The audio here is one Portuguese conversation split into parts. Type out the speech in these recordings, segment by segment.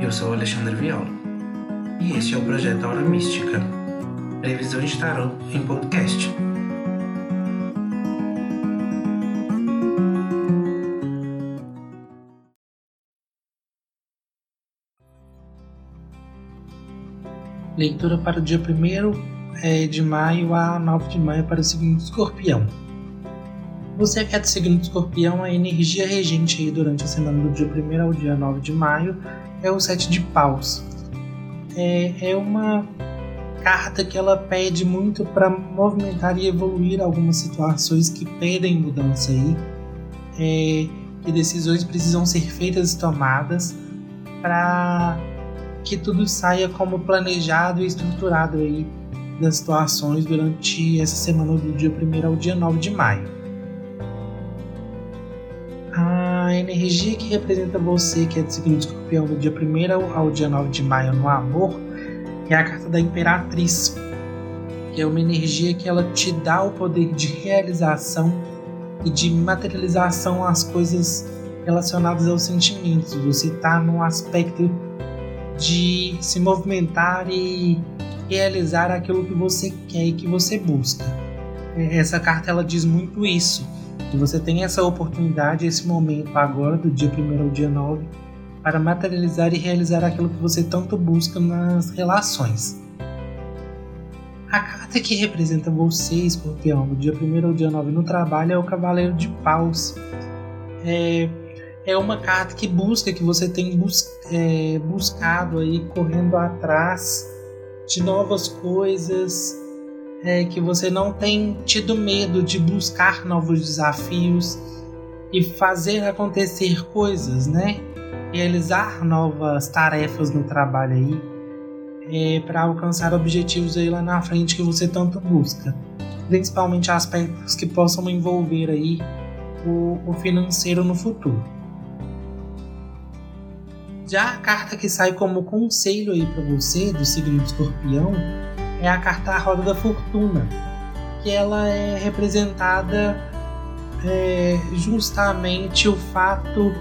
Eu sou Alexandre Viola e este é o projeto Aura Mística, previsão de tarot em podcast. Leitura para o dia 1 é, de maio a 9 de maio para o de escorpião. Você que é do signo de escorpião, a energia regente aí durante a semana do dia 1 ao dia 9 de maio é o sete de paus. É, é uma carta que ela pede muito para movimentar e evoluir algumas situações que pedem mudança aí, é, que decisões precisam ser feitas e tomadas para que tudo saia como planejado e estruturado aí das situações durante essa semana do dia 1 ao dia 9 de maio energia que representa você, que é do signo de escorpião, do dia 1 ao dia 9 de maio no amor, é a carta da Imperatriz, que é uma energia que ela te dá o poder de realização e de materialização às coisas relacionadas aos sentimentos. Você está num aspecto de se movimentar e realizar aquilo que você quer e que você busca. Essa carta ela diz muito isso e você tem essa oportunidade, esse momento agora, do dia 1 ao dia 9, para materializar e realizar aquilo que você tanto busca nas relações. A carta que representa você, escorpião, do dia 1 ao dia 9 no trabalho é o Cavaleiro de Paus. É, é uma carta que busca, que você tem bus é, buscado aí, correndo atrás de novas coisas, é que você não tem tido medo de buscar novos desafios e fazer acontecer coisas, né? Realizar novas tarefas no trabalho aí é, para alcançar objetivos aí lá na frente que você tanto busca, principalmente aspectos que possam envolver aí o, o financeiro no futuro. Já a carta que sai como conselho aí para você do signo de Escorpião é a carta Roda da Fortuna, que ela é representada é, justamente o fato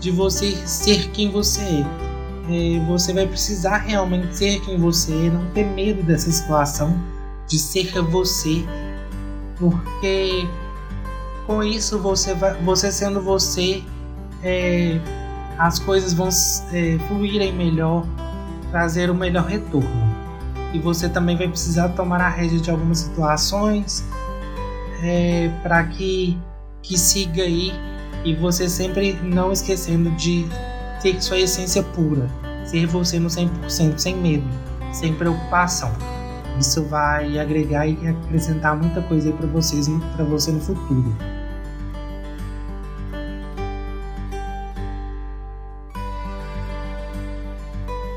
de você ser quem você é. é. Você vai precisar realmente ser quem você é, não ter medo dessa situação de ser você, porque com isso você vai, você sendo você, é, as coisas vão é, fluírem melhor, trazer o melhor retorno e você também vai precisar tomar a rédea de algumas situações é, para que, que siga aí e você sempre não esquecendo de ter sua essência pura, ser você no 100%, sem medo, sem preocupação. Isso vai agregar e acrescentar muita coisa para vocês, para você no futuro.